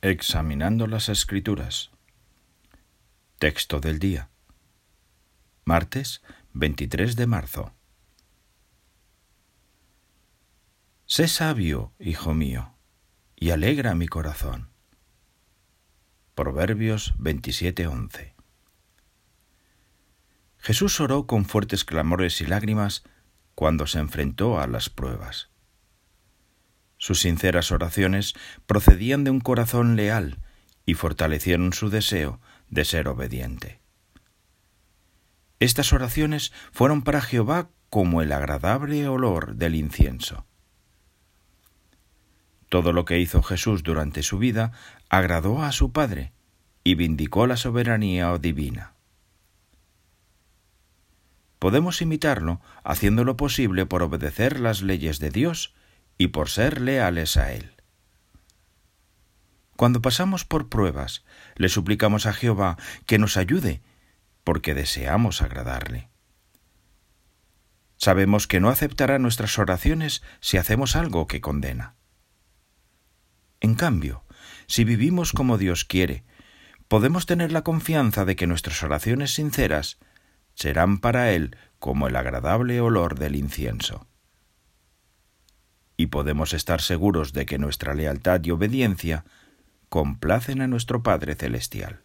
Examinando las Escrituras. Texto del día. Martes 23 de marzo. Sé sabio, hijo mío, y alegra mi corazón. Proverbios 27:11. Jesús oró con fuertes clamores y lágrimas cuando se enfrentó a las pruebas. Sus sinceras oraciones procedían de un corazón leal y fortalecieron su deseo de ser obediente. Estas oraciones fueron para Jehová como el agradable olor del incienso. Todo lo que hizo Jesús durante su vida agradó a su Padre y vindicó la soberanía divina. Podemos imitarlo haciendo lo posible por obedecer las leyes de Dios y por ser leales a Él. Cuando pasamos por pruebas, le suplicamos a Jehová que nos ayude, porque deseamos agradarle. Sabemos que no aceptará nuestras oraciones si hacemos algo que condena. En cambio, si vivimos como Dios quiere, podemos tener la confianza de que nuestras oraciones sinceras serán para Él como el agradable olor del incienso y podemos estar seguros de que nuestra lealtad y obediencia complacen a nuestro Padre Celestial.